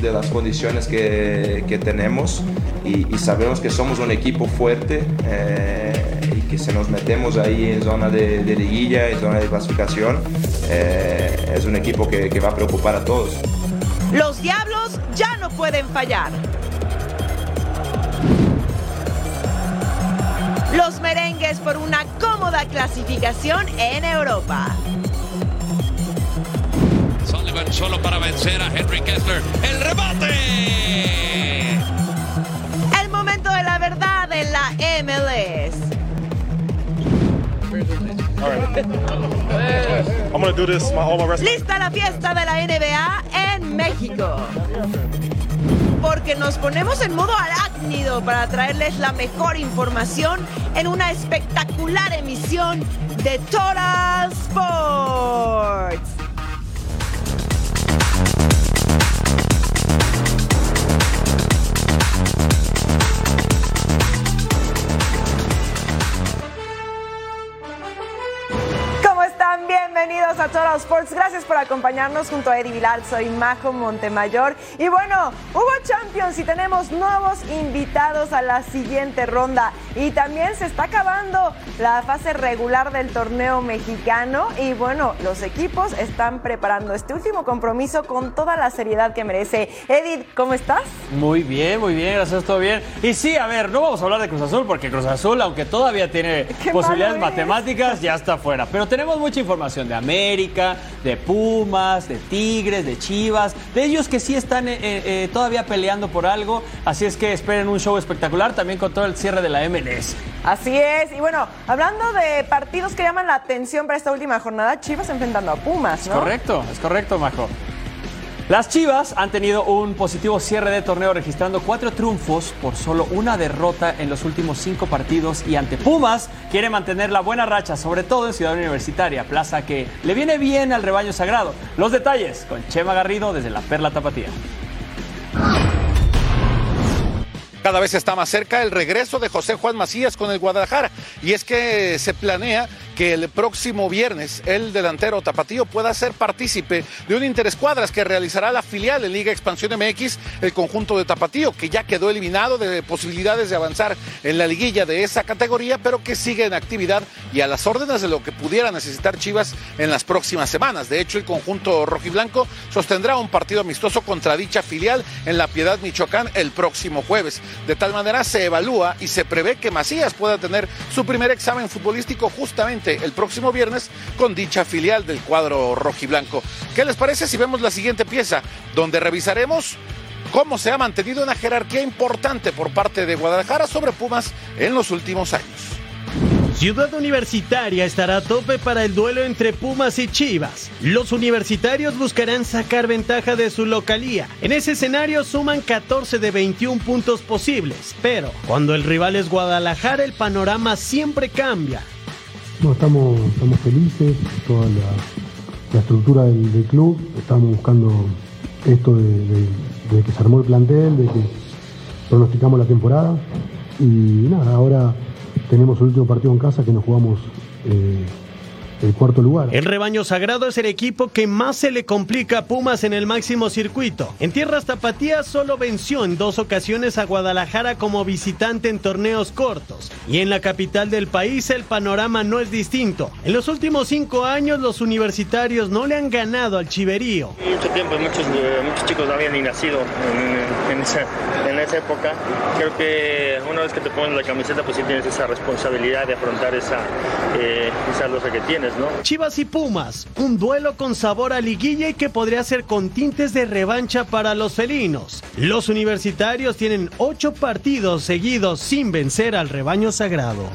De las condiciones que, que tenemos y, sabemos que somos un equipo fuerte eh, y que si nos metemos ahí en zona de, de liguilla, en zona de clasificación, eh, es un equipo que, que va a preocupar a todos. Los Diablos ya no pueden fallar. Los merengues por una cómoda clasificación en Europa. Solo para vencer a Henry Kessler. ¡El remate! El momento de la verdad en la MLS. I'm gonna do this my all my rest. Lista la fiesta de la NBA en México. Porque nos ponemos en modo arácnido para traerles la mejor información en una espectacular emisión de Total Sports. Bienvenidos a Total Sports. Gracias por acompañarnos junto a Eddie Vilar. Soy Majo Montemayor. Y bueno, hubo Champions y tenemos nuevos invitados a la siguiente ronda. Y también se está acabando la fase regular del torneo mexicano. Y bueno, los equipos están preparando este último compromiso con toda la seriedad que merece. Edith, ¿cómo estás? Muy bien, muy bien, gracias, todo bien. Y sí, a ver, no vamos a hablar de Cruz Azul porque Cruz Azul, aunque todavía tiene posibilidades matemáticas, ya está fuera. Pero tenemos mucha información de América, de Pumas, de Tigres, de Chivas, de ellos que sí están eh, eh, todavía peleando por algo. Así es que esperen un show espectacular también con todo el cierre de la MLS. Así es. Y bueno, hablando de partidos que llaman la atención para esta última jornada, Chivas enfrentando a Pumas, ¿no? Correcto, es correcto, Majo. Las Chivas han tenido un positivo cierre de torneo registrando cuatro triunfos por solo una derrota en los últimos cinco partidos y ante Pumas quiere mantener la buena racha, sobre todo en Ciudad Universitaria, plaza que le viene bien al rebaño sagrado. Los detalles con Chema Garrido desde la Perla Tapatía. Cada vez está más cerca el regreso de José Juan Macías con el Guadalajara. Y es que se planea que el próximo viernes el delantero Tapatío pueda ser partícipe de un interescuadras que realizará la filial en Liga Expansión MX, el conjunto de Tapatío, que ya quedó eliminado de posibilidades de avanzar en la liguilla de esa categoría, pero que sigue en actividad y a las órdenes de lo que pudiera necesitar Chivas en las próximas semanas. De hecho, el conjunto rojiblanco sostendrá un partido amistoso contra dicha filial en La Piedad, Michoacán, el próximo jueves. De tal manera se evalúa y se prevé que Macías pueda tener su primer examen futbolístico justamente el próximo viernes con dicha filial del cuadro rojiblanco. ¿Qué les parece si vemos la siguiente pieza, donde revisaremos cómo se ha mantenido una jerarquía importante por parte de Guadalajara sobre Pumas en los últimos años? Ciudad Universitaria estará a tope para el duelo entre Pumas y Chivas. Los universitarios buscarán sacar ventaja de su localía. En ese escenario suman 14 de 21 puntos posibles, pero cuando el rival es Guadalajara el panorama siempre cambia. No, estamos, estamos felices, toda la, la estructura del, club, estamos buscando esto de que se armó el plantel, de que pronosticamos la temporada. Y nada, ahora tenemos el último partido en casa que nos jugamos eh, el cuarto lugar. El rebaño sagrado es el equipo que más se le complica a Pumas en el máximo circuito. En tierras tapatías solo venció en dos ocasiones a Guadalajara como visitante en torneos cortos. Y en la capital del país el panorama no es distinto. En los últimos cinco años los universitarios no le han ganado al Chiverío. Mucho tiempo, muchos, eh, muchos chicos no habían ni nacido en, en, esa, en esa época. Creo que una vez que te pones la camiseta pues sí tienes esa responsabilidad de afrontar esa, eh, esa losa que tienes. Chivas y Pumas, un duelo con sabor a liguilla y que podría ser con tintes de revancha para los felinos. Los universitarios tienen ocho partidos seguidos sin vencer al rebaño sagrado.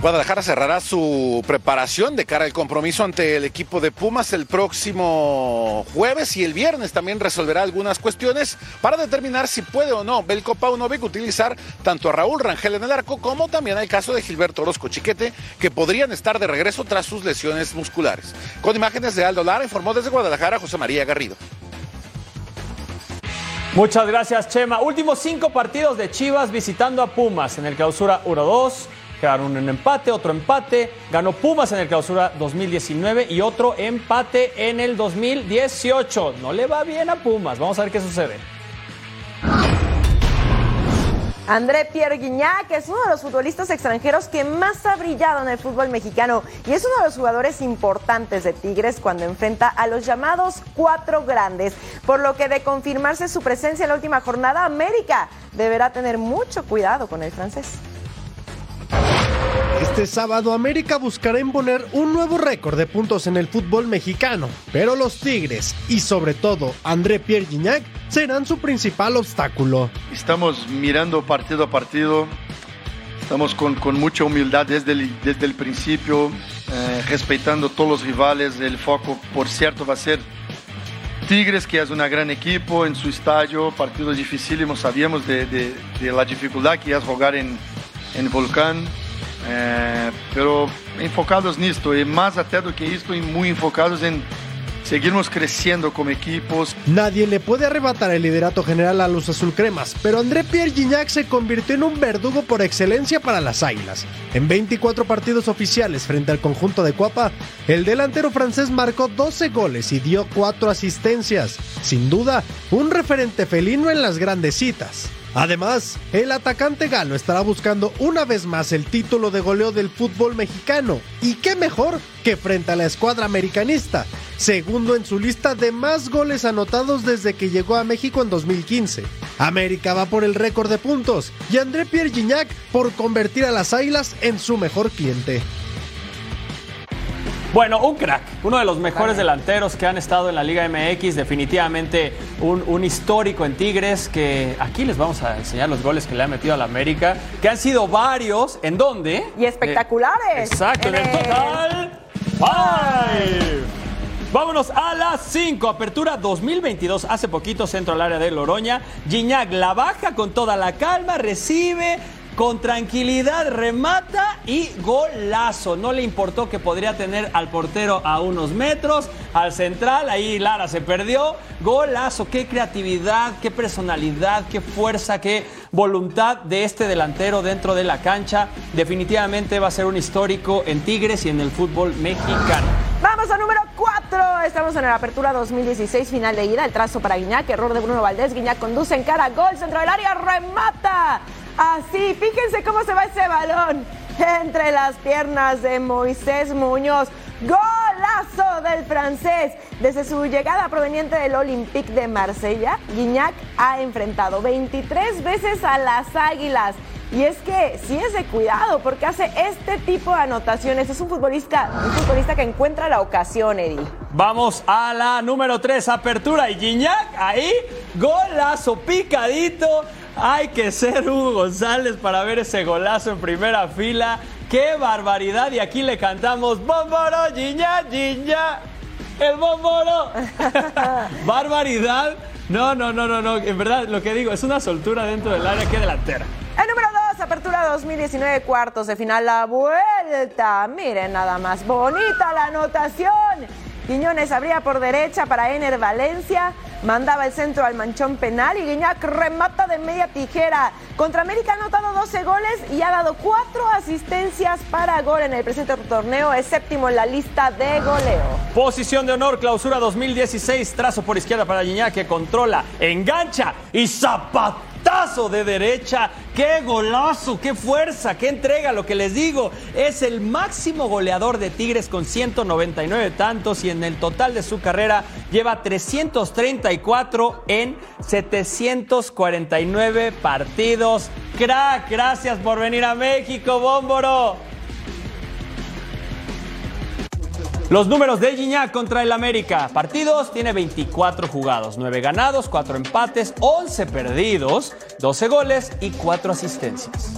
Guadalajara cerrará su preparación de cara al compromiso ante el equipo de Pumas el próximo jueves y el viernes también resolverá algunas cuestiones para determinar si puede o no Belko Paunovic utilizar tanto a Raúl Rangel en el arco como también el caso de Gilberto Orozco Chiquete que podrían estar de regreso tras sus lesiones musculares. Con imágenes de Aldo Lara informó desde Guadalajara José María Garrido. Muchas gracias, Chema. Últimos cinco partidos de Chivas visitando a Pumas en el clausura 1-2. Quedaron un empate, otro empate. Ganó Pumas en el clausura 2019 y otro empate en el 2018. No le va bien a Pumas. Vamos a ver qué sucede. André Pierre Guignac es uno de los futbolistas extranjeros que más ha brillado en el fútbol mexicano y es uno de los jugadores importantes de Tigres cuando enfrenta a los llamados cuatro grandes. Por lo que de confirmarse su presencia en la última jornada, América deberá tener mucho cuidado con el francés. Este sábado América buscará imponer un nuevo récord de puntos en el fútbol mexicano, pero los Tigres y sobre todo André Pierre Gignac serán su principal obstáculo. Estamos mirando partido a partido, estamos con, con mucha humildad desde el, desde el principio, eh, respetando todos los rivales, el foco por cierto va a ser Tigres, que es un gran equipo en su estadio, partidos dificílimos, sabíamos de, de, de la dificultad que es jugar en, en Volcán. Pero enfocados nisto e mais até do que isto, muy enfocados en seguirnos creciendo como equipos. Nadie le puede arrebatar el liderato general a los azulcremas, pero André Pierre Gignac se convirtió en un verdugo por excelencia para las Águilas. En 24 partidos oficiales frente al conjunto de Cuapa, el delantero francés marcó 12 goles y dio 4 asistencias. Sin duda, un referente felino en las grandes citas. Además, el atacante galo estará buscando una vez más el título de goleo del fútbol mexicano. Y qué mejor que frente a la escuadra americanista, segundo en su lista de más goles anotados desde que llegó a México en 2015. América va por el récord de puntos y André Pierre Gignac por convertir a las Águilas en su mejor cliente. Bueno, un crack, uno de los mejores delanteros que han estado en la Liga MX, definitivamente un, un, histórico en Tigres, que aquí les vamos a enseñar los goles que le ha metido a la América, que han sido varios, ¿en dónde? Y espectaculares. Eh, exacto, en, en el total five. Vámonos a las 5. Apertura 2022. Hace poquito centro al área de Loroña. Gignac la baja con toda la calma, recibe, con tranquilidad remata y golazo. No le importó que podría tener al portero a unos metros, al central, ahí Lara se perdió. Golazo, qué creatividad, qué personalidad, qué fuerza, qué voluntad de este delantero dentro de la cancha. Definitivamente va a ser un histórico en Tigres y en el fútbol mexicano. Vamos a número 4. Estamos en la apertura 2016, final de ida. El trazo para Guiñac, error de Bruno Valdés. Guiñac conduce en cara, gol, centro del área, remata. Así, fíjense cómo se va ese balón entre las piernas de Moisés Muñoz. Golazo del francés. Desde su llegada proveniente del Olympique de Marsella, Guignac ha enfrentado 23 veces a las Águilas. Y es que sí es de cuidado porque hace este tipo de anotaciones. Es un futbolista, un futbolista que encuentra la ocasión, Eddie. Vamos a la número 3, apertura. Y Guiñac ahí, golazo picadito. Hay que ser Hugo González para ver ese golazo en primera fila. ¡Qué barbaridad! Y aquí le cantamos ¡Bomboro, Giña, Giña! ¡El bomboro! ¡Barbaridad! No, no, no, no, no. En verdad, lo que digo, es una soltura dentro del área. ¡Qué delantera! El número 2, apertura 2019, cuartos de final, la vuelta. Miren nada más bonita la anotación. Quiñones abría por derecha para Ener Valencia, mandaba el centro al manchón penal y Guiñac remata de media tijera. Contra América ha anotado 12 goles y ha dado 4 asistencias para gol en el presente torneo, es séptimo en la lista de goleo. Posición de honor, clausura 2016, trazo por izquierda para Guiñac que controla, engancha y zapata tazo de derecha. ¡Qué golazo! ¡Qué fuerza! ¡Qué entrega! Lo que les digo, es el máximo goleador de Tigres con 199 tantos y en el total de su carrera lleva 334 en 749 partidos. ¡Crack! Gracias por venir a México, Bómboro. Los números de Gignac contra el América. Partidos tiene 24 jugados, 9 ganados, 4 empates, 11 perdidos, 12 goles y 4 asistencias.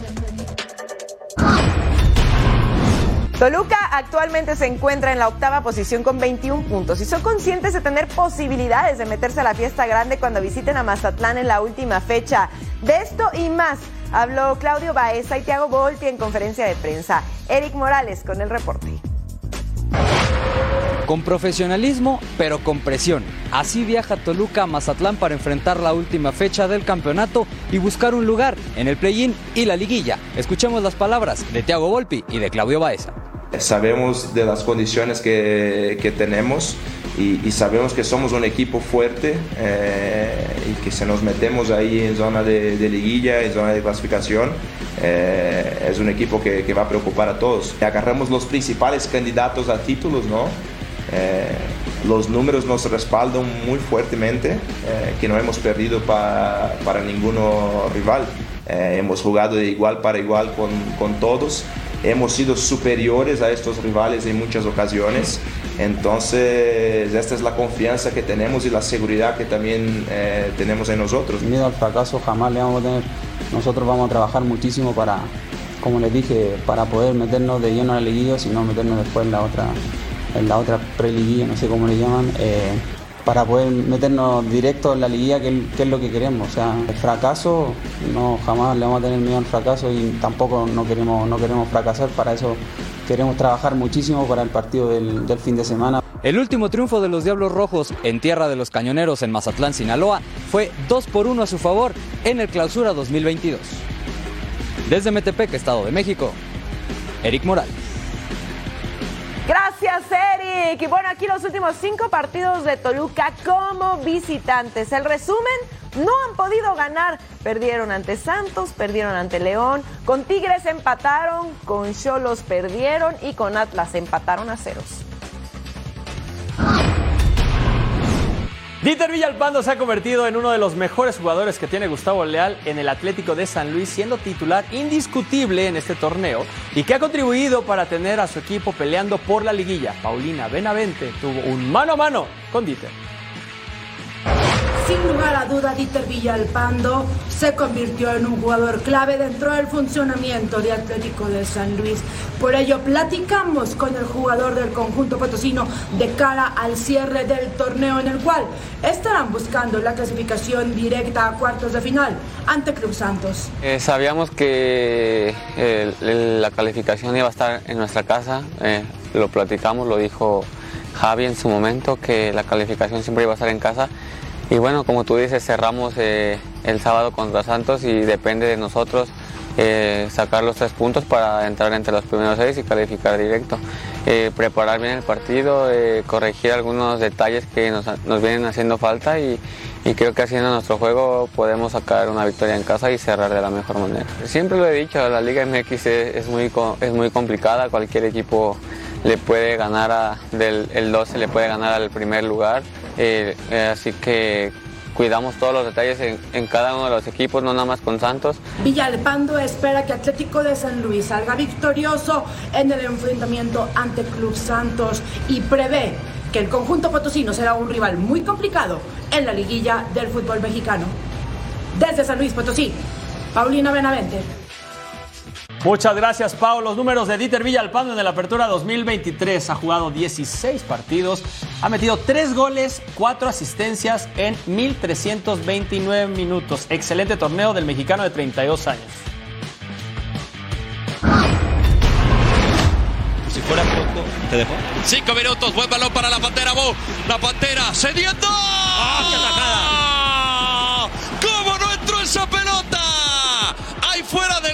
Toluca actualmente se encuentra en la octava posición con 21 puntos y son conscientes de tener posibilidades de meterse a la fiesta grande cuando visiten a Mazatlán en la última fecha. De esto y más habló Claudio Baeza y Thiago Volpi en conferencia de prensa. Eric Morales con el reporte. Con profesionalismo, pero con presión. Así viaja Toluca a Mazatlán para enfrentar la última fecha del campeonato y buscar un lugar en el play-in y la liguilla. Escuchemos las palabras de Thiago Volpi y de Claudio Baeza. Sabemos de las condiciones que, tenemos y, sabemos que somos un equipo fuerte eh, y que si nos metemos ahí en zona de, liguilla, en zona de clasificación, eh, es un equipo que, que, va a preocupar a todos. Agarramos los principales candidatos a títulos, ¿no? Eh, los números nos respaldan muy fuertemente eh, que no hemos perdido para, para ninguno rival. Eh, hemos jugado de igual para igual con, con, todos. Hemos sido superiores a estos rivales en muchas ocasiones. Entonces, esta es la confianza que tenemos y la seguridad que también tenemos en nosotros. Miedo al fracaso jamás le vamos a tener. Nosotros vamos a trabajar muchísimo para, como les dije, para poder meternos de lleno a la liguilla, sino meternos después en la otra en la otra no sé cómo le llaman, eh, para poder meternos directo en la liguilla, que, es lo que queremos. O sea, el fracaso, no jamás le vamos a tener miedo al fracaso y tampoco no queremos, no queremos fracasar, para eso queremos trabajar muchísimo para el partido del, fin de semana. El último triunfo de los Diablos Rojos en tierra de los Cañoneros en Mazatlán, Sinaloa, fue 2 por 1 a su favor en el Clausura 2022. Desde Metepec, Estado de México, Eric Morales. Gracias, Eric. Y bueno, aquí los últimos cinco partidos de Toluca como visitantes. El resumen, no han podido ganar. Perdieron ante Santos, perdieron ante León, con Tigres empataron, con Cholos perdieron y con Atlas empataron a ceros. Dieter Villalpando se ha convertido en uno de los mejores jugadores que tiene Gustavo Leal en el Atlético de San Luis, siendo titular indiscutible en este torneo y que ha contribuido para tener a su equipo peleando por la liguilla. Paulina Benavente tuvo un mano a mano con Dieter. Sin lugar a duda, Dieter Villalpando se convirtió en un jugador clave dentro del funcionamiento de Atlético de San Luis. Por ello, platicamos con el jugador del conjunto potosino de cara al cierre del torneo en el cual estarán buscando la clasificación directa a cuartos de final ante Club Santos. Eh, sabíamos que la calificación iba a estar en nuestra casa, eh, lo platicamos, lo dijo Javi en su momento, que la calificación siempre iba a estar en casa y bueno, como tú dices, cerramos eh, el sábado contra Santos y depende de nosotros eh, sacar los tres puntos para entrar entre los primeros seis y calificar directo. Eh, preparar bien el partido, corregir algunos detalles que nos, vienen haciendo falta y, creo que haciendo nuestro juego podemos sacar una victoria en casa y cerrar de la mejor manera. Siempre lo he dicho, la Liga MX es, muy, es muy complicada, cualquier equipo le puede ganar a, del el 12 le puede ganar al primer lugar. Eh, eh, así que cuidamos todos los detalles en, cada uno de los equipos, no nada más con Santos. Villalpando espera que Atlético de San Luis salga victorioso en el enfrentamiento ante Club Santos y prevé que el conjunto potosino será un rival muy complicado en la liguilla del fútbol mexicano. Desde San Luis Potosí, Paulina Benavente. Muchas gracias, Pau. Los números de Dieter Villalpando en la apertura 2023 ha jugado 16 partidos, ha metido 3 goles, 4 asistencias en 1.329 minutos. Excelente torneo del mexicano de 32 años. Si fuera poco. ¿Te dejó? Cinco minutos, buen balón para la Pantera Bo. La Pantera cediendo. ¡Ah, ¿Cómo no entró esa pelota?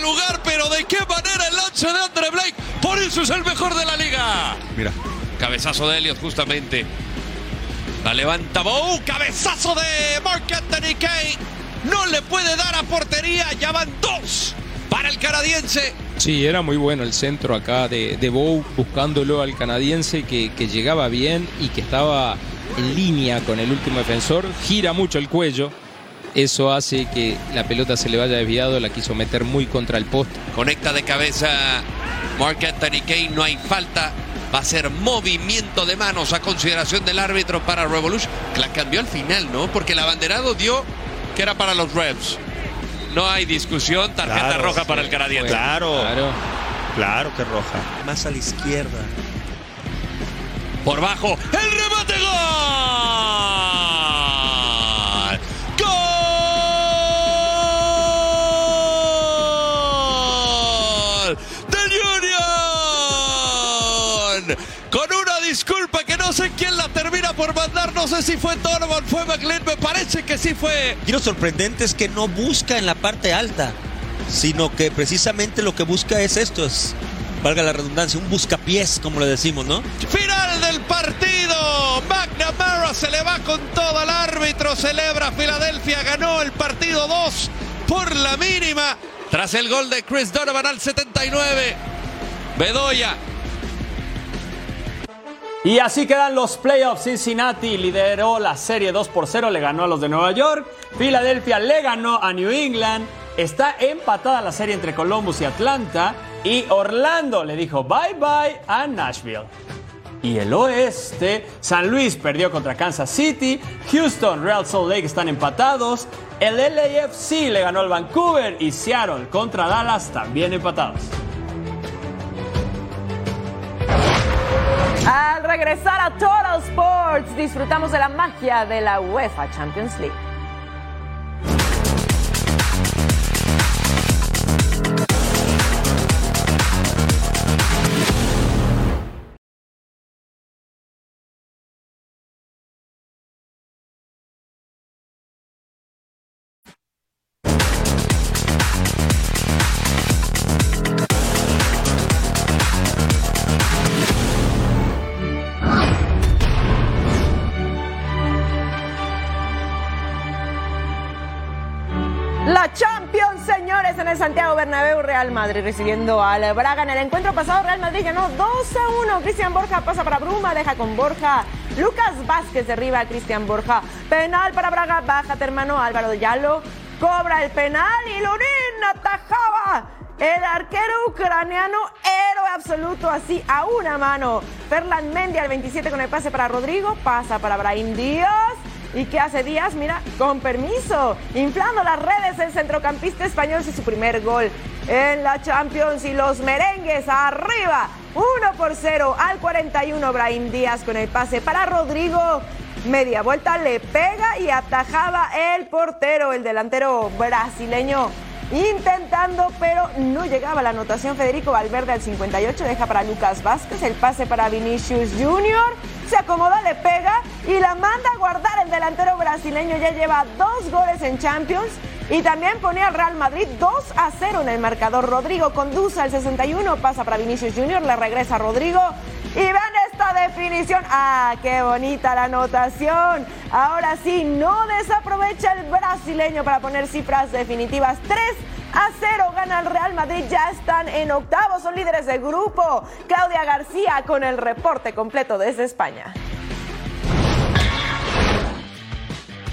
Lugar, pero de qué manera el lance de Andre Blake. Por eso es el mejor de la liga. Mira. Cabezazo de Elliot, justamente. La levanta Bow. Cabezazo de Mark Anthony Kane. No le puede dar a portería. Ya van dos para el canadiense. Sí, era muy bueno el centro acá de, de Bow, buscándolo al canadiense que, que llegaba bien y que estaba en línea con el último defensor. Gira mucho el cuello. Eso hace que la pelota se le vaya desviado. La quiso meter muy contra el poste. Conecta de cabeza Mark Anthony Kane. No hay falta. Va a ser movimiento de manos a consideración del árbitro para Revolution. La cambió al final, ¿no? Porque el abanderado dio que era para los Revs. No hay discusión. Tarjeta Claro, roja sí. para el canadiense. Claro. Claro que roja. Más a la izquierda. Por bajo. El remate gol. No sé si fue Donovan, fue McLean. Me parece que sí fue. Y lo sorprendente es que no busca en la parte alta, sino que precisamente lo que busca es esto, es, valga la redundancia, un buscapiés, como le decimos, ¿no? Final del partido. McNamara se le va con todo al árbitro. Celebra Filadelfia. Ganó el partido 2 por la mínima. Tras el gol de Chris Donovan al 79. Bedoya. Y así quedan los playoffs. Cincinnati lideró la serie 2 por 0, le ganó a los de Nueva York. Filadelfia le ganó a New England. Está empatada la serie entre Columbus y Atlanta. Y Orlando le dijo bye bye a Nashville. Y el oeste, San Luis perdió contra Kansas City, Houston, Real Salt Lake están empatados, el LAFC le ganó al Vancouver y Seattle contra Dallas también empatados. Al regresar a Total Sports, disfrutamos de la magia de la UEFA Champions League. Santiago Bernabéu, Real Madrid recibiendo al Braga. En el encuentro pasado, Real Madrid ganó 2 a 1. Cristian Borja pasa para Bruma, deja con Borja. Lucas Vázquez derriba a Cristian Borja. Penal para Braga, bájate hermano. Álvaro Yalo cobra el penal y Lurín atajaba. El arquero ucraniano, héroe absoluto, así a una mano. Ferland Mendy al 27 con el pase para Rodrigo, pasa para Brahim Díaz. ¿Y qué hace Díaz? Mira, con permiso, inflando las redes el centrocampista español y su primer gol en la Champions y los merengues arriba, 1 por 0 al 41 Brahim Díaz con el pase para Rodrigo. Media vuelta le pega y atajaba el portero, el delantero brasileño intentando, pero no llegaba la anotación. Federico Valverde al 58 deja para Lucas Vázquez, el pase para Vinicius Junior. Se acomoda, le pega y la manda a guardar. El delantero brasileño ya lleva dos goles en Champions y también ponía al Real Madrid 2 a 0 en el marcador. Rodrigo conduce al 61, pasa para Vinicius Junior, le regresa Rodrigo. Y vean definición. ¡Ah, qué bonita la anotación! Ahora sí, no desaprovecha el brasileño para poner cifras definitivas. 3 a 0 gana el Real Madrid. Ya están en octavos, son líderes de grupo. Claudia García con el reporte completo desde España.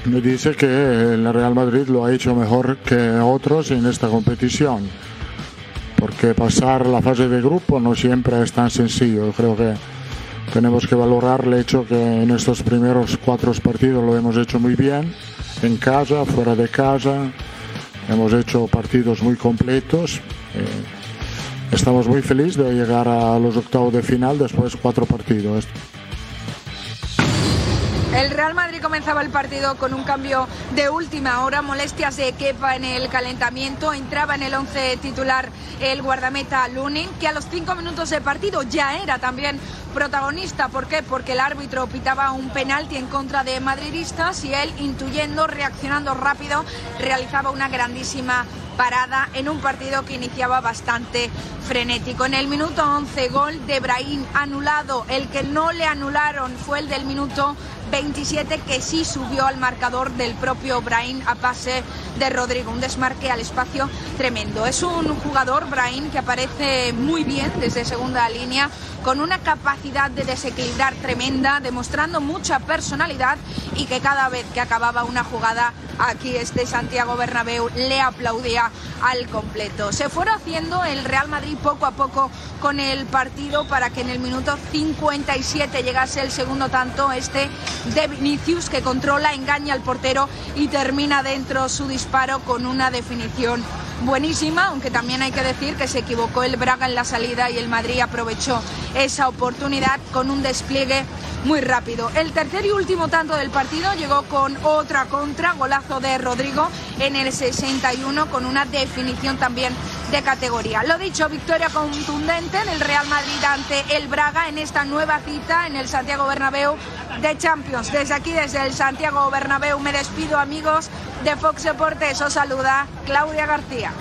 Me dice que el Real Madrid lo ha hecho mejor que otros en esta competición, porque pasar la fase de grupo no siempre es tan sencillo. Creo que tenemos que valorar el hecho que en estos primeros cuatro partidos lo hemos hecho muy bien, en casa, fuera de casa, hemos hecho partidos muy completos. eh, estamos muy felices de llegar a los octavos de final después de cuatro partidos. El Real Madrid comenzaba el partido con un cambio de última hora, molestias de Kepa en el calentamiento, entraba en el 11 titular el guardameta Lunin, que a los cinco minutos de partido ya era también protagonista. ¿Por qué? Porque el árbitro pitaba un penalti en contra de madridistas y él, intuyendo, reaccionando rápido, realizaba una grandísima parada en un partido que iniciaba bastante frenético. En el minuto 11, gol de Brahim anulado. El que no le anularon fue el del minuto 27 que sí subió al marcador del propio Brahim a pase de Rodrigo. Un desmarque al espacio tremendo. Es un jugador, Brahim, que aparece muy bien desde segunda línea, con una capacidad de desequilibrar tremenda, demostrando mucha personalidad y que cada vez que acababa una jugada aquí este Santiago Bernabéu le aplaudía al completo. Se fue haciendo el Real Madrid poco a poco con el partido para que en el minuto 57 llegase el segundo tanto este de Vinicius que controla, engaña al portero y termina dentro su disparo con una definición buenísima, aunque también hay que decir que se equivocó el Braga en la salida y el Madrid aprovechó esa oportunidad con un despliegue muy rápido. El tercer y último tanto del partido llegó con otra contra, golazo de Rodrigo en el 61 con una definición también de categoría. Lo dicho, victoria contundente del Real Madrid ante el Braga en esta nueva cita en el Santiago Bernabéu de Champions. Desde aquí, desde el Santiago Bernabéu, me despido amigos de Fox Deportes. Os saluda Claudia García.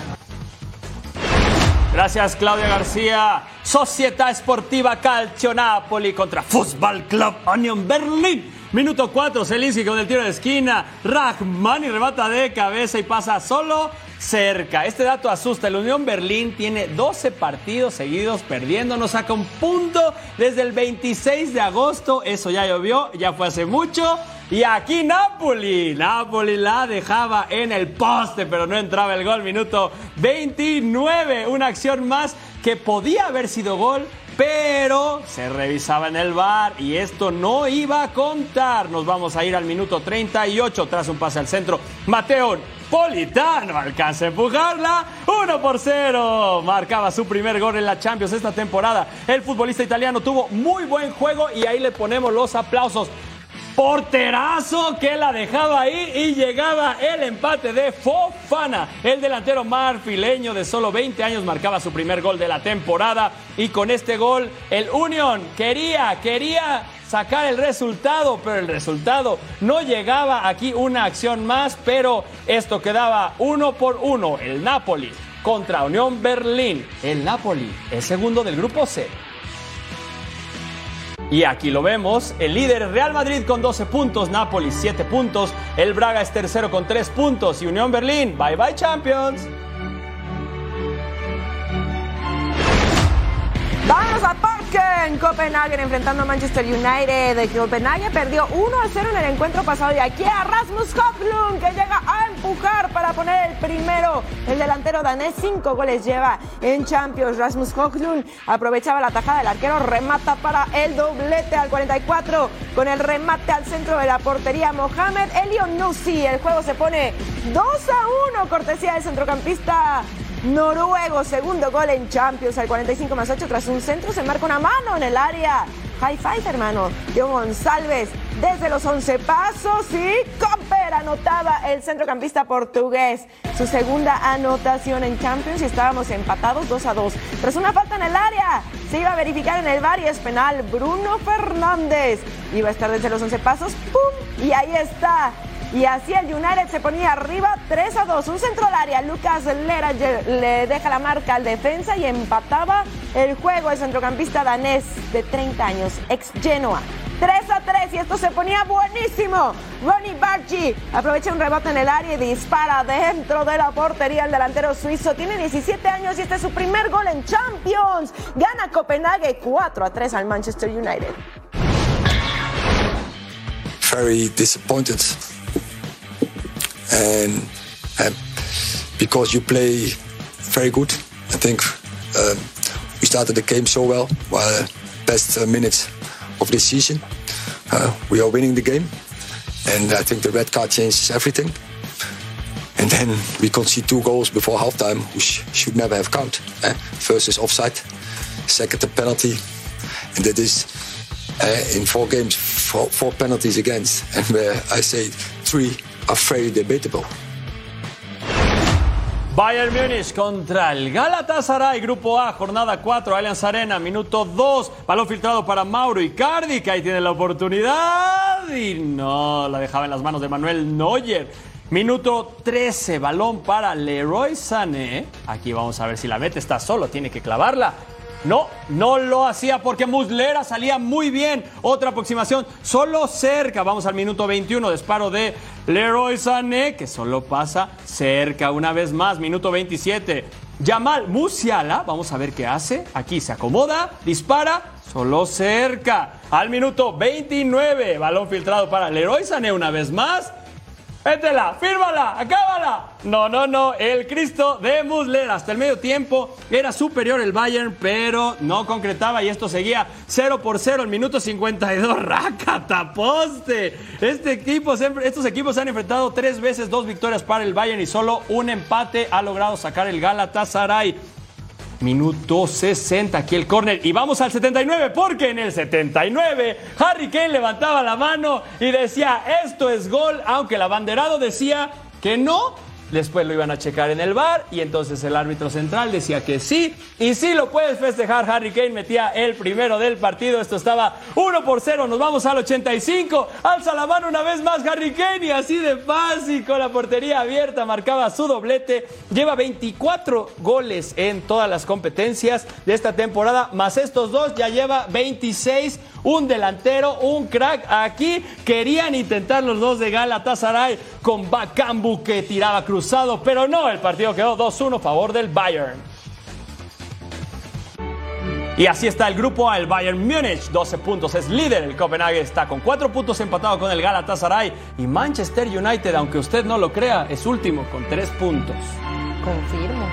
Gracias, Claudia García. Sociedad Esportiva Calcio Napoli contra Fútbol Club Union Berlin. Minuto 4, Zelinski con el tiro de esquina. Rahmani remata de cabeza y pasa solo cerca. Este dato asusta. El Unión Berlín tiene 12 partidos seguidos perdiendo. No saca un punto desde el 26 de agosto. Eso ya llovió, ya fue hace mucho. Y aquí Napoli. Napoli la dejaba en el poste, pero no entraba el gol. Minuto 29. Una acción más que podía haber sido gol. Pero se revisaba en el bar y esto no iba a contar. Nos vamos a ir al minuto 38 tras un pase al centro. Mateo Politano alcanza a empujarla. 1 por 0. Marcaba su primer gol en la Champions esta temporada. El futbolista italiano tuvo muy buen juego y ahí le ponemos los aplausos. Porterazo que la dejaba ahí y llegaba el empate de Fofana. El delantero marfileño de solo 20 años marcaba su primer gol de la temporada y con este gol el Union quería, quería sacar el resultado, pero el resultado no llegaba aquí una acción más, pero esto quedaba uno por uno. El Napoli contra Unión Berlín. El Napoli es segundo del grupo C. Y aquí lo vemos, el líder Real Madrid con 12 puntos, Napoli 7 puntos, el Braga es tercero con 3 puntos y Unión Berlín, bye bye Champions. Vamos a Parque en Copenhague enfrentando a Manchester United. De Copenhague perdió 1 a 0 en el encuentro pasado y aquí a Rasmus Höglund que llega a empujar para poner el primero. El delantero danés cinco goles lleva en Champions. Rasmus Höglund aprovechaba la tajada del arquero, remata para el doblete al 44 con el remate al centro de la portería Mohamed Elion Nussi. El juego se pone 2 a 1 cortesía del centrocampista noruego. Segundo gol en Champions al 45 más 8 tras un centro. Se marca una mano en el área. High five, hermano. Diego González desde los 11 pasos y Copper anotaba el centrocampista portugués. Su segunda anotación en Champions y estábamos empatados 2 a 2. Tras una falta en el área, se iba a verificar en el bar y es penal. Bruno Fernández iba a estar desde los 11 pasos. ¡Pum! Y ahí está y así el United se ponía arriba 3 a 2. Un centro al área. Lucas Lera le deja la marca al defensa y empataba el juego el centrocampista danés de 30 años, ex Genoa. 3 a 3 y esto se ponía buenísimo. Ronnie Bargi aprovecha un rebote en el área y dispara dentro de la portería el delantero suizo. Tiene 17 años y este es su primer gol en Champions. Gana Copenhague 4 a 3 al Manchester United. Very disappointed. And uh, because you play very good, I think uh, we started the game so well. Well, best uh, minutes of this season, uh, we are winning the game, and I think the red card changes everything. And then we concede two goals before halftime, which should never have count. Eh? First is offside, second a penalty, and that is uh, in four games four, four penalties against, and where I say three are debatable. Bayern Múnich contra el Galatasaray, Grupo A, jornada 4, Allianz Arena, minuto 2, balón filtrado para Mauro Icardi, que ahí tiene la oportunidad y no, la dejaba en las manos de Manuel Neuer. Minuto 13, balón para Leroy Sané. Aquí vamos a ver si la mete, está solo, tiene que clavarla. No, no lo hacía porque Muslera salía muy bien. Otra aproximación, solo cerca. Vamos al minuto 21, disparo de Leroy Sané, que solo pasa cerca una vez más. Minuto 27. Yamal Musiala, vamos a ver qué hace. Aquí se acomoda, dispara, solo cerca. Al minuto 29, balón filtrado para Leroy Sané una vez más. Métela, fírmala, acábala. No, no, no. El Cristo de Muslera hasta el medio tiempo era superior el Bayern, pero no concretaba y esto seguía 0 por 0 el minuto 52. ¡Rácata, poste! Este equipo, estos equipos se han enfrentado tres veces, dos victorias para el Bayern y solo un empate ha logrado sacar el Galatasaray. Minuto 60, aquí el córner. Y vamos al 79, porque en el 79 Harry Kane levantaba la mano y decía, esto es gol, aunque el abanderado decía que no. Después lo iban a checar en el bar y entonces el árbitro central decía que sí. Y sí lo puedes festejar. Harry Kane metía el primero del partido. Esto estaba 1 por 0. Nos vamos al 85. Alza la mano una vez más Harry Kane y así de fácil con la portería abierta marcaba su doblete. Lleva 24 goles en todas las competencias de esta temporada. Más estos dos ya lleva 26. Un delantero, un crack. Aquí querían intentar los dos de Galatasaray con Bakambu que tiraba pero no, el partido quedó 2-1 a favor del Bayern. Y así está el grupo A, el Bayern Múnich, 12 puntos, es líder. El Copenhague está con 4 puntos empatado con el Galatasaray. Y Manchester United, aunque usted no lo crea, es último con 3 puntos. Confirmo.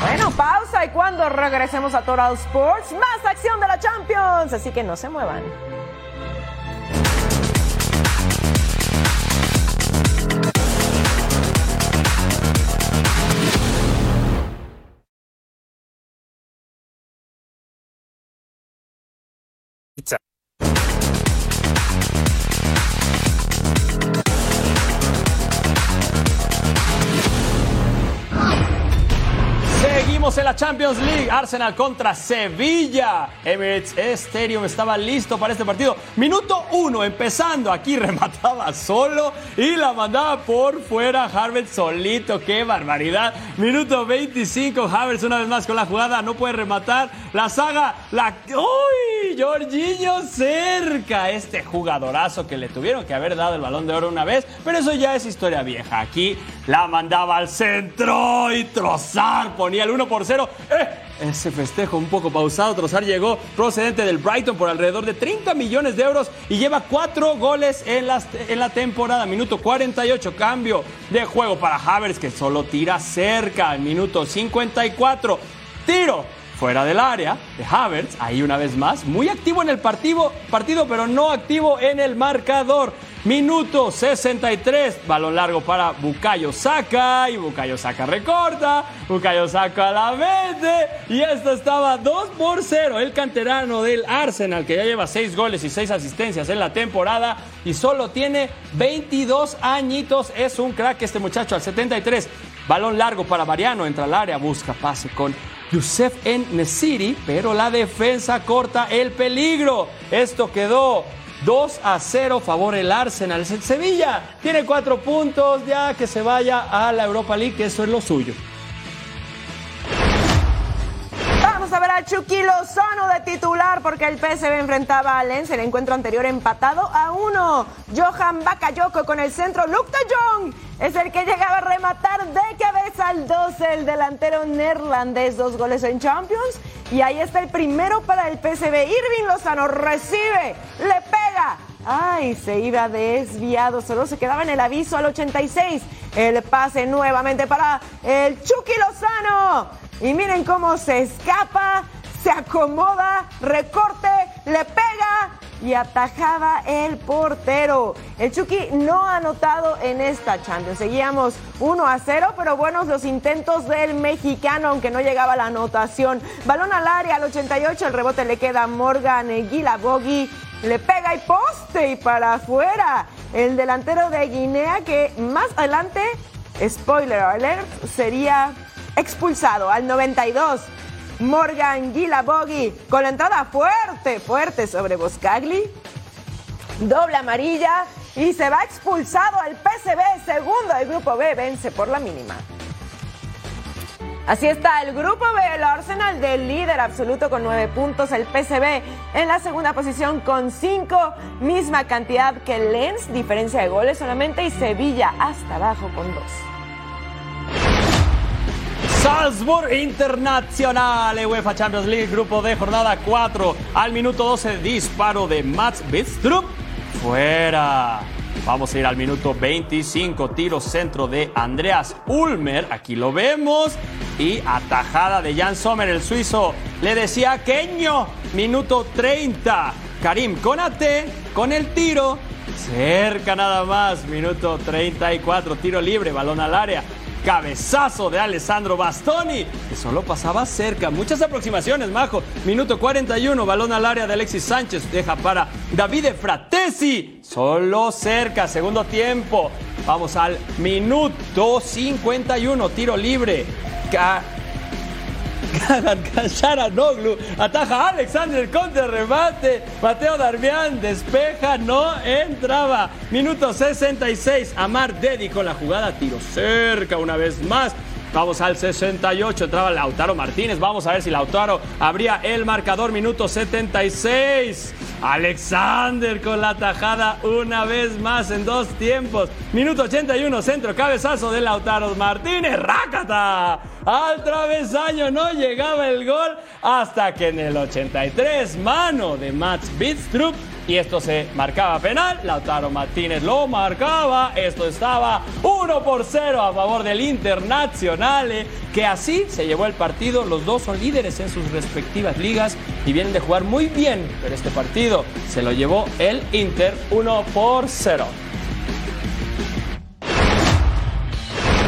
Bueno, pausa y cuando regresemos a Total Sports, más acción de la Champions. Así que no se muevan. Seguimos Champions League. Arsenal contra Sevilla. Emirates Stadium estaba listo para este partido. Minuto uno, empezando. Aquí remataba solo y la mandaba por fuera. Harvard solito. ¡Qué barbaridad! Minuto 25. Havertz una vez más con la jugada. No puede rematar. La saga. La. ¡Uy! Jorginho cerca. Este jugadorazo que le tuvieron que haber dado el balón de oro una vez. Pero eso ya es historia vieja. Aquí la mandaba al centro y Trozar ponía el 1 por 0. ¡Eh! Ese festejo un poco pausado. Trozar llegó procedente del Brighton por alrededor de 30 millones de euros y lleva cuatro goles en, la temporada. Minuto 48, cambio de juego para Havertz que solo tira cerca. Minuto 54, tiro fuera del área de Havertz, ahí una vez más, muy activo en el partido, partido pero no activo en el marcador. Minuto 63, balón largo para Bukayo Saka y Bukayo Saka recorta, Bukayo Saka la mete y esto estaba 2 por 0. El canterano del Arsenal que ya lleva 6 goles y 6 asistencias en la temporada y solo tiene 22 añitos, es un crack este muchacho al 73. Balón largo para Mariano, entra al área, busca pase con Youssef en Nesiri, pero la defensa corta el peligro. Esto quedó 2 a 0 favor el Arsenal. Sevilla tiene 4 puntos, ya que se vaya a la Europa League, que eso es lo suyo. Vamos a ver a Chucky Lozano de titular porque el PSV enfrentaba a Lens el encuentro anterior empatado a uno. Johan Bakayoko con el centro. Luke de Jong es el que llegaba a rematar de cabeza al 12 el delantero neerlandés. Dos goles en Champions. Y ahí está el primero para el PSV. Irving Lozano recibe, le pega. Ay, se iba desviado, solo se quedaba en el aviso al 86. El pase nuevamente para el Chucky Lozano. Y miren cómo se escapa, se acomoda, recorte, le pega y atajaba el portero. El Chucky no ha anotado en esta Champions. Seguíamos 1 a 0, pero buenos los intentos del mexicano, aunque no llegaba la anotación. Balón al área al 88, el rebote le queda a Morgan Guilabogui le pega y poste y para afuera. El delantero de Guinea que más adelante, spoiler alert, sería expulsado al 92. Morgan Gilabogui con la entrada fuerte, fuerte sobre Boscagli. Doble amarilla y se va expulsado al PSV, segundo del grupo B, vence por la mínima. Así está el grupo B, el Arsenal del líder absoluto con nueve puntos, el PSV en la segunda posición con cinco, misma cantidad que Lens, diferencia de goles solamente, y Sevilla hasta abajo con dos. Salzburg Internazionale, UEFA Champions League, grupo de jornada 4. Al minuto 12, disparo de Mats Bidstrup. Fuera. Vamos a ir al minuto 25, tiro centro de Andreas Ulmer. Aquí lo vemos. Y atajada de Jan Sommer, el suizo. Le decía Queño. Minuto 30. Karim Conate con el tiro. Cerca nada más. Minuto 34. Tiro libre, balón al área. Cabezazo de Alessandro Bastoni, que solo pasaba cerca. Muchas aproximaciones, Majo. Minuto 41, balón al área de Alexis Sánchez. Deja para Davide Fratesi. Solo cerca, segundo tiempo. Vamos al minuto 51, tiro libre. Noglu ataja Alexander contra remate. Mateo Darmian despeja, no entraba. Minuto 66. Amar Dedi con la jugada, tiro cerca una vez más. Vamos al 68, entraba Lautaro Martínez. Vamos a ver si Lautaro abría el marcador. Minuto 76. Alexander con la tajada una vez más en dos tiempos. Minuto 81, centro, cabezazo de Lautaro Martínez. ¡Rácata! Al travesaño no llegaba el gol hasta que en el 83, mano de Mats Bidstrup y esto se marcaba penal. Lautaro Martínez lo marcaba. Esto estaba 1 por 0 a favor del Internazionale, que así se llevó el partido. Los dos son líderes en sus respectivas ligas y vienen de jugar muy bien, pero este partido se lo llevó el Inter 1 por 0.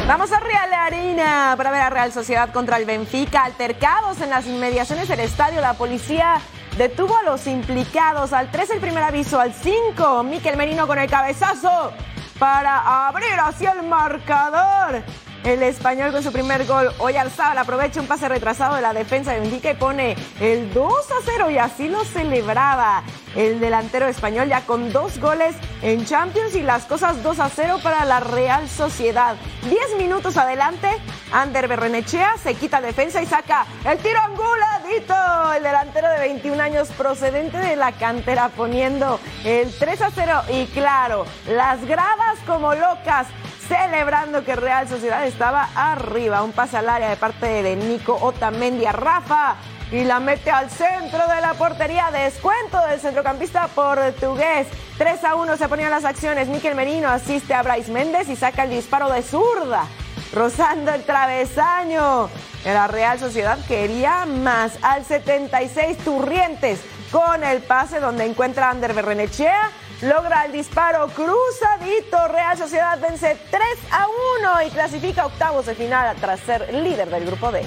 Vamos a Real Arena para ver a Real Sociedad contra el Benfica. Altercados en las inmediaciones del estadio. La policía detuvo a los implicados. Al 3 el primer aviso, al 5 Miquel Merino con el cabezazo para abrir hacia el marcador. El español con su primer gol. Hoy Alzábal aprovecha un pase retrasado de la defensa de Benfica y pone el 2 a 0 y así lo celebraba el delantero español ya con dos goles en Champions y las cosas 2 a 0 para la Real Sociedad. 10 minutos adelante, Ander Berrenechea se quita defensa y saca el tiro anguladito. El delantero de 21 años procedente de la cantera poniendo el 3 a 0 y claro, las gradas como locas celebrando que Real Sociedad estaba arriba. Un pase al área de parte de Nico Otamendi a Rafa y la mete al centro de la portería. Descuento del centrocampista portugués. 3 a 1 se ponían las acciones. Miquel Merino asiste a Bryce Méndez y saca el disparo de zurda, rozando el travesaño. La Real Sociedad quería más. Al 76 Turrientes con el pase donde encuentra Ander Berrenechea logra el disparo cruzadito. Real Sociedad vence 3 a 1 y clasifica octavos de final tras ser líder del grupo D.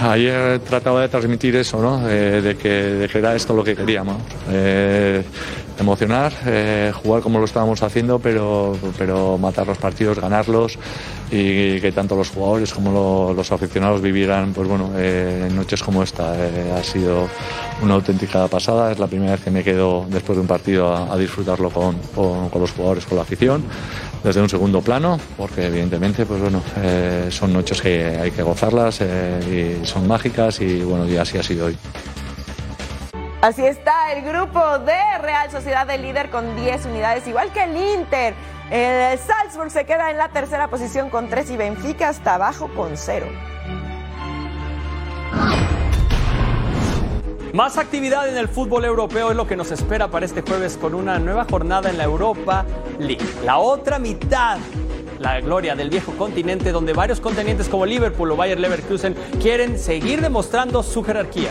Ayer trataba de transmitir eso, ¿no? de, que, de, que, era esto lo que queríamos. Eh, emocionar, eh, jugar como lo estábamos haciendo, pero, pero matar los partidos, ganarlos y que tanto los jugadores como los aficionados vivieran pues bueno, eh, noches como esta. Eh, ha sido una auténtica pasada, es la primera vez que me quedo después de un partido a, disfrutarlo con, con, los jugadores, con la afición, desde un segundo plano, porque evidentemente pues bueno, son noches que hay que gozarlas y son mágicas y bueno, y así ha sido hoy. Así está el grupo de Real Sociedad del líder con 10 unidades, igual que el Inter. El Salzburg se queda en la tercera posición con 3 y Benfica está abajo con 0. Más actividad en el fútbol europeo es lo que nos espera para este jueves con una nueva jornada en la Europa League. La otra mitad la gloria del viejo continente donde varios continentes como Liverpool o Bayer Leverkusen quieren seguir demostrando su jerarquía.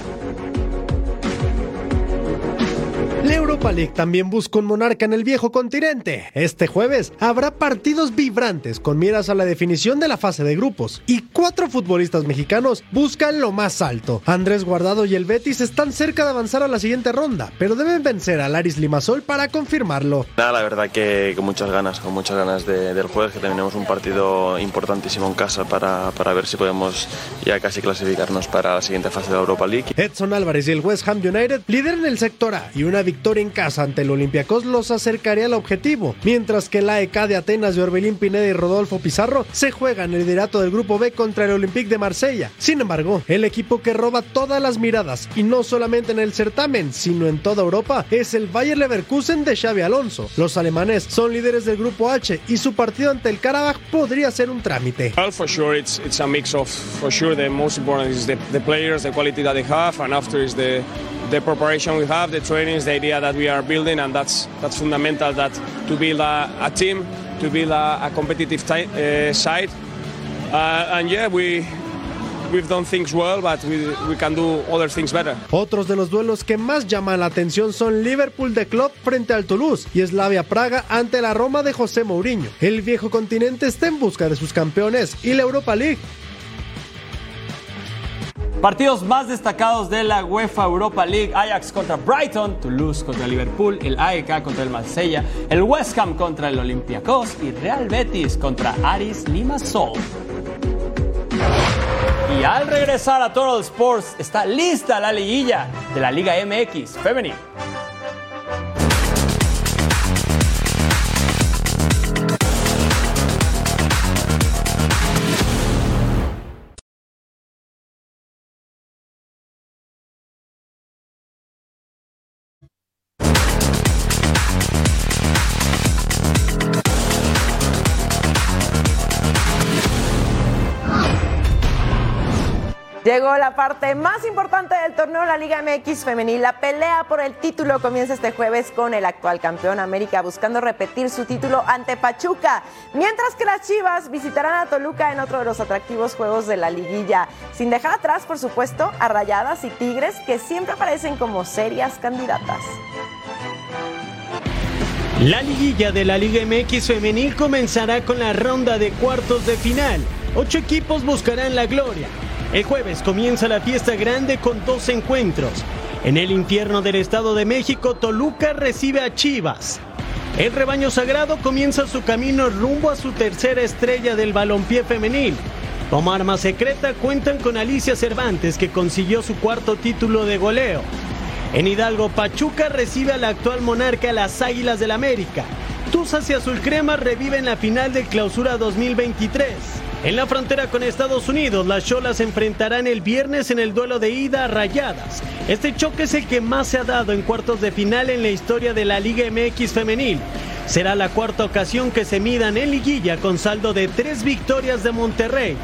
La Europa League también busca un monarca en el viejo continente. Este jueves habrá partidos vibrantes con miras a la definición de la fase de grupos y cuatro futbolistas mexicanos buscan lo más alto. Andrés Guardado y el Betis están cerca de avanzar a la siguiente ronda, pero deben vencer a Laris Limasol para confirmarlo. Nada, la verdad que con muchas ganas, con muchas ganas del jueves, que tenemos un partido importantísimo en casa para, para ver si podemos ya casi clasificarnos para la siguiente fase de la Europa League. Edson Álvarez y el West Ham United lideran el sector A y una victoria en casa ante el Olympiacos los acercaría al objetivo, mientras que el AEK de Atenas de Orbelín Pineda y Rodolfo Pizarro se juegan el liderato del grupo B contra el Olympique de Marsella. Sin embargo, el equipo que roba todas las miradas y no solamente en el certamen, sino en toda Europa, es el Bayer Leverkusen de Xavi Alonso. Los alemanes son líderes del grupo H y su partido ante el Karabakh podría ser un trámite. Well, for sure it's it's a mix of for sure the most important is the, the players, the quality that they have and after is the the preparation we have, the trainings, the idea that we are building, and that's that's fundamental. That to build a, a team, to build a, a competitive uh, side, uh, and yeah, we. We've done things well, but we, we can do other things better. Otros de los duelos que más llaman la atención son Liverpool de Club frente al Toulouse y Slavia Praga ante la Roma de José Mourinho. El viejo continente está en busca de sus campeones y la Europa League Partidos más destacados de la UEFA Europa League: Ajax contra Brighton, Toulouse contra Liverpool, el AEK contra el Marsella, el West Ham contra el Olympiacos y Real Betis contra Aris Limassol. Y al regresar a Total Sports está lista la liguilla de la Liga MX femenil. Llegó la parte más importante del torneo, la Liga MX femenil. La pelea por el título comienza este jueves con el actual campeón América buscando repetir su título ante Pachuca, mientras que las Chivas visitarán a Toluca en otro de los atractivos juegos de la liguilla, sin dejar atrás, por supuesto, a Rayadas y Tigres, que siempre aparecen como serias candidatas. La liguilla de la Liga MX femenil comenzará con la ronda de cuartos de final. Ocho equipos buscarán la gloria. El jueves comienza la fiesta grande con dos encuentros. En el infierno del Estado de México, Toluca recibe a Chivas. El rebaño sagrado comienza su camino rumbo a su tercera estrella del balompié femenil. Como arma secreta cuentan con Alicia Cervantes que consiguió su cuarto título de goleo. En Hidalgo, Pachuca recibe al actual monarca las Águilas del América. Tuzas y Azul Crema reviven la final de Clausura 2023. En la frontera con Estados Unidos, las Cholas se enfrentarán el viernes en el duelo de ida a Rayadas. Este choque es el que más se ha dado en cuartos de final en la historia de la Liga MX femenil. Será la cuarta ocasión que se midan en liguilla con saldo de tres victorias de Monterrey.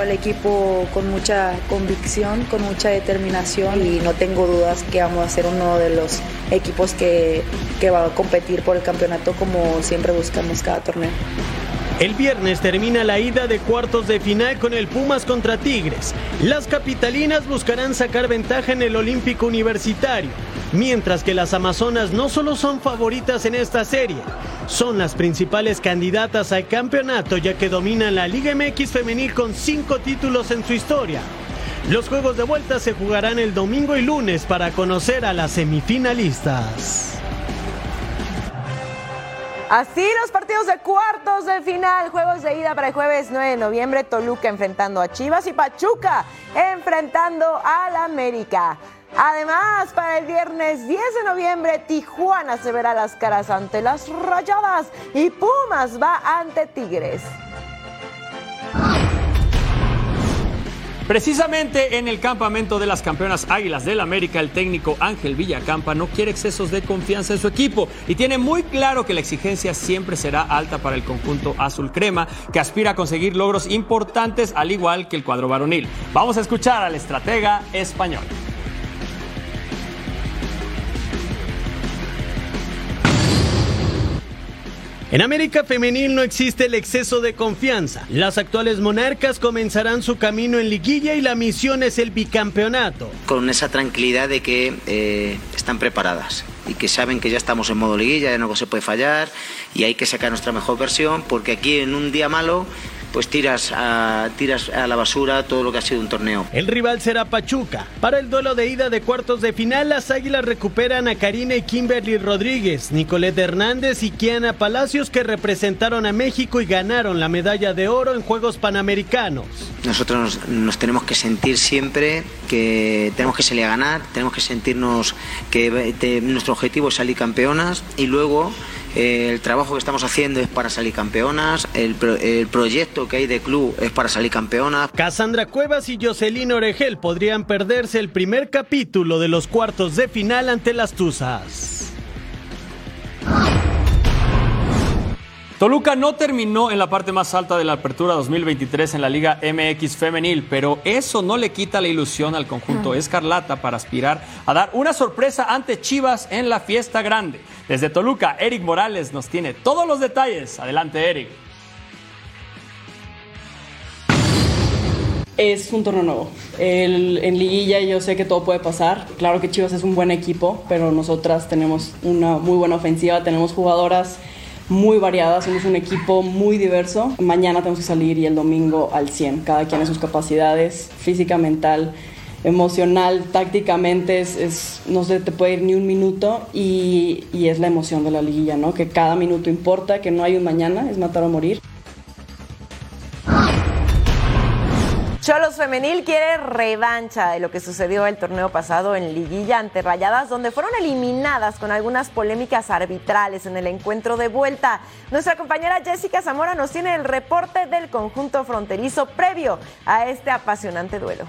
El equipo con mucha convicción, con mucha determinación y no tengo dudas que vamos a ser uno de los equipos que, que va a competir por el campeonato como siempre buscamos cada torneo. El viernes termina la ida de cuartos de final con el Pumas contra Tigres. Las capitalinas buscarán sacar ventaja en el Olímpico Universitario, mientras que las Amazonas no solo son favoritas en esta serie, son las principales candidatas al campeonato ya que dominan la Liga MX femenil con cinco títulos en su historia. Los juegos de vuelta se jugarán el domingo y lunes para conocer a las semifinalistas. Así los partidos de cuartos de final, juegos de ida para el jueves 9 de noviembre, Toluca enfrentando a Chivas y Pachuca enfrentando al América. Además, para el viernes 10 de noviembre, Tijuana se verá las caras ante las Rayadas y Pumas va ante Tigres. Precisamente en el campamento de las campeonas Águilas del América, el técnico Ángel Villacampa no quiere excesos de confianza en su equipo y tiene muy claro que la exigencia siempre será alta para el conjunto azul crema, que aspira a conseguir logros importantes al igual que el cuadro varonil. Vamos a escuchar al estratega español. En América Femenil no existe el exceso de confianza. Las actuales monarcas comenzarán su camino en liguilla y la misión es el bicampeonato. Con esa tranquilidad de que eh, están preparadas y que saben que ya estamos en modo liguilla, ya no se puede fallar y hay que sacar nuestra mejor versión porque aquí en un día malo pues tiras a, tiras a la basura todo lo que ha sido un torneo. El rival será Pachuca. Para el duelo de ida de cuartos de final, las Águilas recuperan a Karina y Kimberly Rodríguez, Nicolette Hernández y Kiana Palacios que representaron a México y ganaron la medalla de oro en Juegos Panamericanos. Nosotros nos, tenemos que sentir siempre que tenemos que salir a ganar, tenemos que sentirnos que nuestro objetivo es salir campeonas y luego el trabajo que estamos haciendo es para salir campeonas, el, el, proyecto que hay de club es para salir campeonas. Cassandra Cuevas y Jocelyn Oregel podrían perderse el primer capítulo de los cuartos de final ante las Tuzas. Toluca no terminó en la parte más alta de la apertura 2023 en la Liga MX femenil, pero eso no le quita la ilusión al conjunto escarlata para aspirar a dar una sorpresa ante Chivas en la fiesta grande. Desde Toluca, Eric Morales nos tiene todos los detalles. Adelante, Eric. Es un torneo nuevo. en liguilla yo sé que todo puede pasar. Claro que Chivas es un buen equipo, pero nosotras tenemos una muy buena ofensiva, tenemos jugadoras muy variadas, somos un equipo muy diverso. Mañana tenemos que salir y el domingo al 100, cada quien en sus capacidades, física, mental, emocional, tácticamente, es, no se te puede ir ni un minuto y, y es la emoción de la liguilla, ¿no? Que cada minuto importa, que no hay un mañana, es matar o morir. Cholos Femenil quiere revancha de lo que sucedió el torneo pasado en Liguilla ante Rayadas, donde fueron eliminadas con algunas polémicas arbitrales en el encuentro de vuelta. Nuestra compañera Jessica Zamora nos tiene el reporte del conjunto fronterizo previo a este apasionante duelo.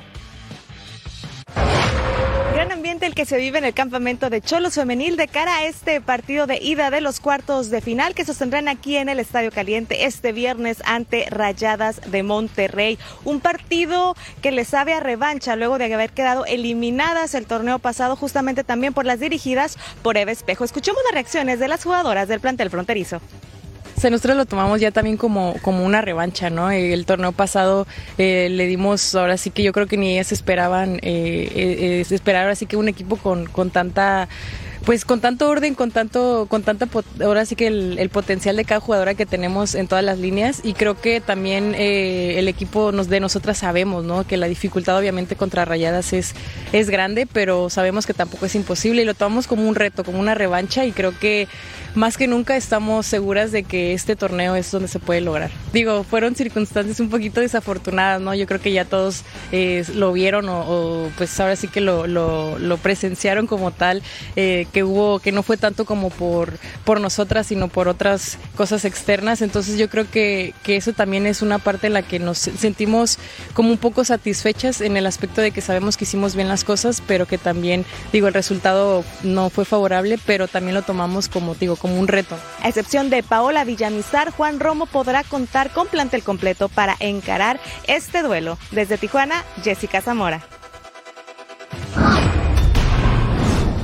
Gran ambiente el que se vive en el campamento de Cholos Femenil de cara a este partido de ida de los cuartos de final que sostendrán aquí en el Estadio Caliente este viernes ante Rayadas de Monterrey. Un partido que les sabe a revancha luego de haber quedado eliminadas el torneo pasado justamente también por las dirigidas por Eva Espejo. Escuchemos las reacciones de las jugadoras del plantel fronterizo nosotros lo tomamos ya también como, como una revancha, ¿no? El torneo pasado eh, le dimos, ahora sí que yo creo que ni ellas esperaban, eh, eh, esperar ahora sí que un equipo con, con tanta pues con tanto orden, con tanto, con tanta, ahora sí que el, potencial de cada jugadora que tenemos en todas las líneas y creo que también eh, el equipo nos, de nosotras sabemos, ¿no? Que la dificultad obviamente contra Rayadas es, es grande, pero sabemos que tampoco es imposible y lo tomamos como un reto, como una revancha y creo que más que nunca estamos seguras de que este torneo es donde se puede lograr. Digo, fueron circunstancias un poquito desafortunadas, ¿no? Yo creo que ya todos eh, lo vieron o, pues ahora sí que lo, lo, presenciaron como tal. Eh, que hubo, que no fue tanto como por, por nosotras, sino por otras cosas externas. Entonces yo creo que, que eso también es una parte en la que nos sentimos como un poco satisfechas en el aspecto de que sabemos que hicimos bien las cosas, pero que también, digo, el resultado no fue favorable, pero también lo tomamos como, digo, como un reto. A excepción de Paola Villamizar, Juan Romo podrá contar con plantel completo para encarar este duelo. Desde Tijuana, Jessica Zamora.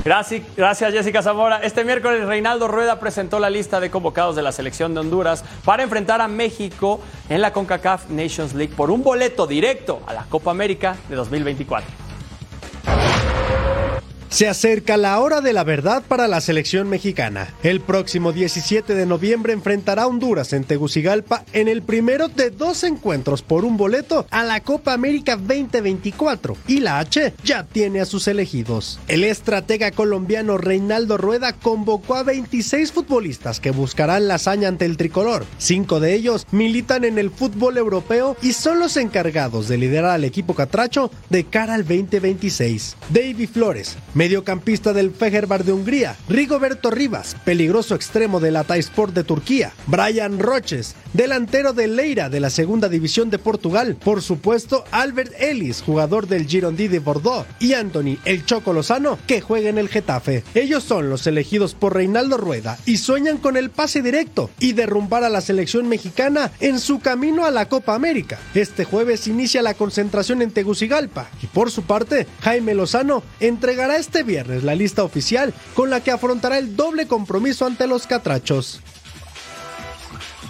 Gracias, Jessica Zamora. Este miércoles Reinaldo Rueda presentó la lista de convocados de la selección de Honduras para enfrentar a México en la CONCACAF Nations League por un boleto directo a la Copa América de 2024. Se acerca la hora de la verdad para la selección mexicana. El próximo 17 de noviembre enfrentará a Honduras en Tegucigalpa en el primero de dos encuentros por un boleto a la Copa América 2024 y la H ya tiene a sus elegidos. El estratega colombiano Reinaldo Rueda convocó a 26 futbolistas que buscarán la hazaña ante el tricolor. Cinco de ellos militan en el fútbol europeo y son los encargados de liderar al equipo catracho de cara al 2026. David Flores, mediocampista del Feherbar de Hungría, Rigoberto Rivas, peligroso extremo del Sport de Turquía, Brian Roches, delantero de Leira de la segunda división de Portugal, por supuesto Albert Ellis, jugador del Girondí de Bordeaux, y Anthony El Choco Lozano, que juega en el Getafe. Ellos son los elegidos por Reinaldo Rueda y sueñan con el pase directo y derrumbar a la selección mexicana en su camino a la Copa América. Este jueves inicia la concentración en Tegucigalpa y por su parte, Jaime Lozano entregará este este viernes la lista oficial con la que afrontará el doble compromiso ante los catrachos.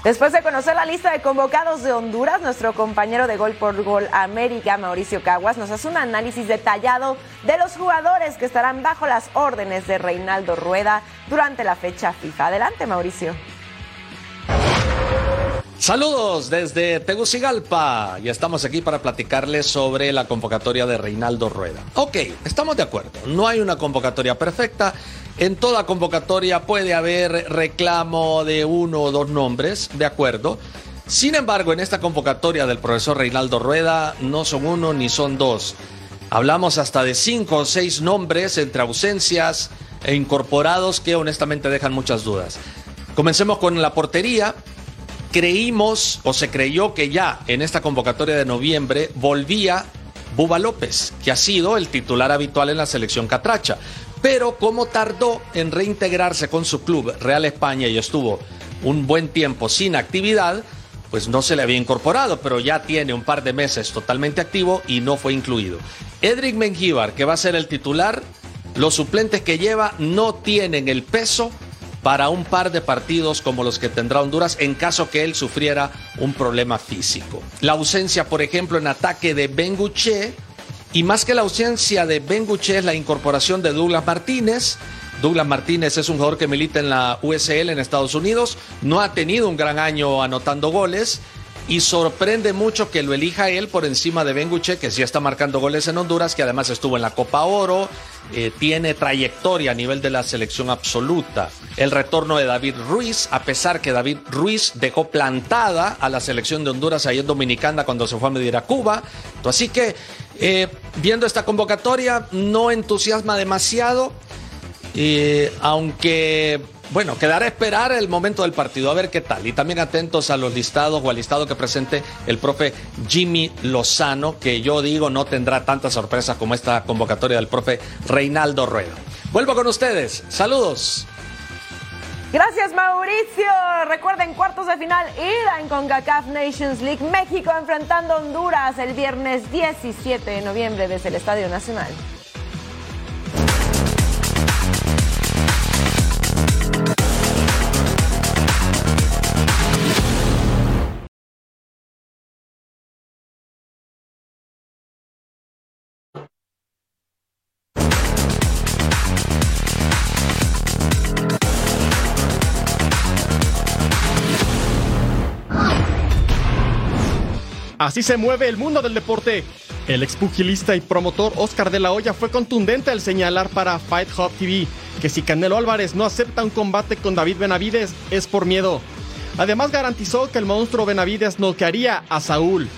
Después de conocer la lista de convocados de Honduras, nuestro compañero de Gol por Gol América, Mauricio Caguas, nos hace un análisis detallado de los jugadores que estarán bajo las órdenes de Reinaldo Rueda durante la fecha FIFA. Adelante, Mauricio. Saludos desde Tegucigalpa y estamos aquí para platicarles sobre la convocatoria de Reinaldo Rueda. Ok, estamos de acuerdo, no hay una convocatoria perfecta. En toda convocatoria puede haber reclamo de uno o dos nombres, de acuerdo. Sin embargo, en esta convocatoria del profesor Reinaldo Rueda no son uno ni son dos. Hablamos hasta de cinco o seis nombres entre ausencias e incorporados que honestamente dejan muchas dudas. Comencemos con la portería creímos o se creyó que ya en esta convocatoria de noviembre volvía Buba López, que ha sido el titular habitual en la selección catracha. Pero como tardó en reintegrarse con su club Real España y estuvo un buen tiempo sin actividad, pues no se le había incorporado, pero ya tiene un par de meses totalmente activo y no fue incluido. Edric Mengíbar, que va a ser el titular, los suplentes que lleva no tienen el peso para un par de partidos como los que tendrá Honduras en caso que él sufriera un problema físico. La ausencia, por ejemplo, en ataque de Benguche y más que la ausencia de Benguche es la incorporación de Douglas Martínez. Douglas Martínez es un jugador que milita en la USL en Estados Unidos, no ha tenido un gran año anotando goles y sorprende mucho que lo elija él por encima de Benguche, que sí está marcando goles en Honduras, que además estuvo en la Copa Oro, eh, tiene trayectoria a nivel de la selección absoluta. El retorno de David Ruiz, a pesar que David Ruiz dejó plantada a la selección de Honduras ahí en Dominicana cuando se fue a medir a Cuba. Así que, eh, viendo esta convocatoria, no entusiasma demasiado, eh, aunque bueno, quedará a esperar el momento del partido, a ver qué tal. Y también atentos a los listados o al listado que presente el profe Jimmy Lozano, que yo digo no tendrá tantas sorpresas como esta convocatoria del profe Reinaldo Rueda. Vuelvo con ustedes. Saludos. Gracias Mauricio. Recuerden cuartos de final ida en CONCACAF Nations League. México enfrentando a Honduras el viernes 17 de noviembre desde el Estadio Nacional. Así se mueve el mundo del deporte. El expugilista y promotor Oscar de la Hoya fue contundente al señalar para Fight Hub TV que si Canelo Álvarez no acepta un combate con David Benavides es por miedo. Además garantizó que el monstruo Benavides noquearía a Saúl.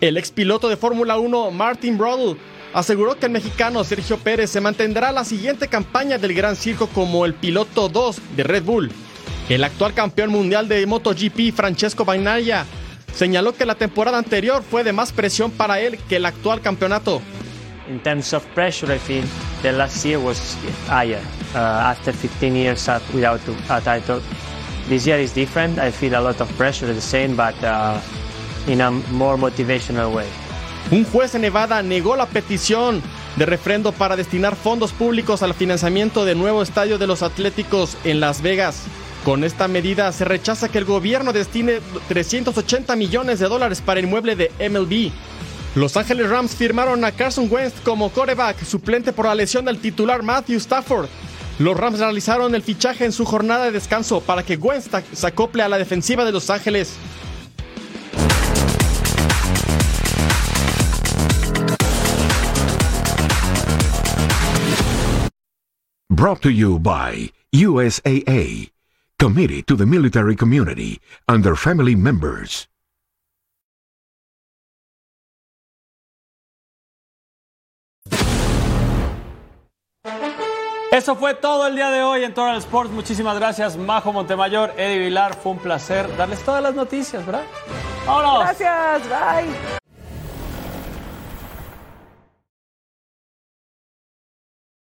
El ex piloto de Fórmula 1 Martin Brodl aseguró que el mexicano Sergio Pérez se mantendrá la siguiente campaña del Gran Circo como el piloto 2 de Red Bull. El actual campeón mundial de MotoGP Francesco Bagnaia señaló que la temporada anterior fue de más presión para él que el actual campeonato. In terms of pressure, I feel the last year was higher uh, after 15 years without a title. This year is different. I feel a lot of pressure, the same, but uh, in a more motivational way. Un juez en Nevada negó la petición de refrendo para destinar fondos públicos al financiamiento del nuevo estadio de los Atléticos en Las Vegas. Con esta medida se rechaza que el gobierno destine 380 millones de dólares para el inmueble de MLB. Los Ángeles Rams firmaron a Carson Wentz como coreback suplente por la lesión del titular Matthew Stafford. Los Rams realizaron el fichaje en su jornada de descanso para que Wentz se acople a la defensiva de Los Ángeles. Brought to you by USAA. Committed to the military community and their family members. Eso fue todo el día de hoy en Total Sports. Muchísimas gracias, Majo Montemayor, Eddie Vilar. Fue un placer darles todas las noticias, ¿verdad? ¡Vámonos! Gracias, bye.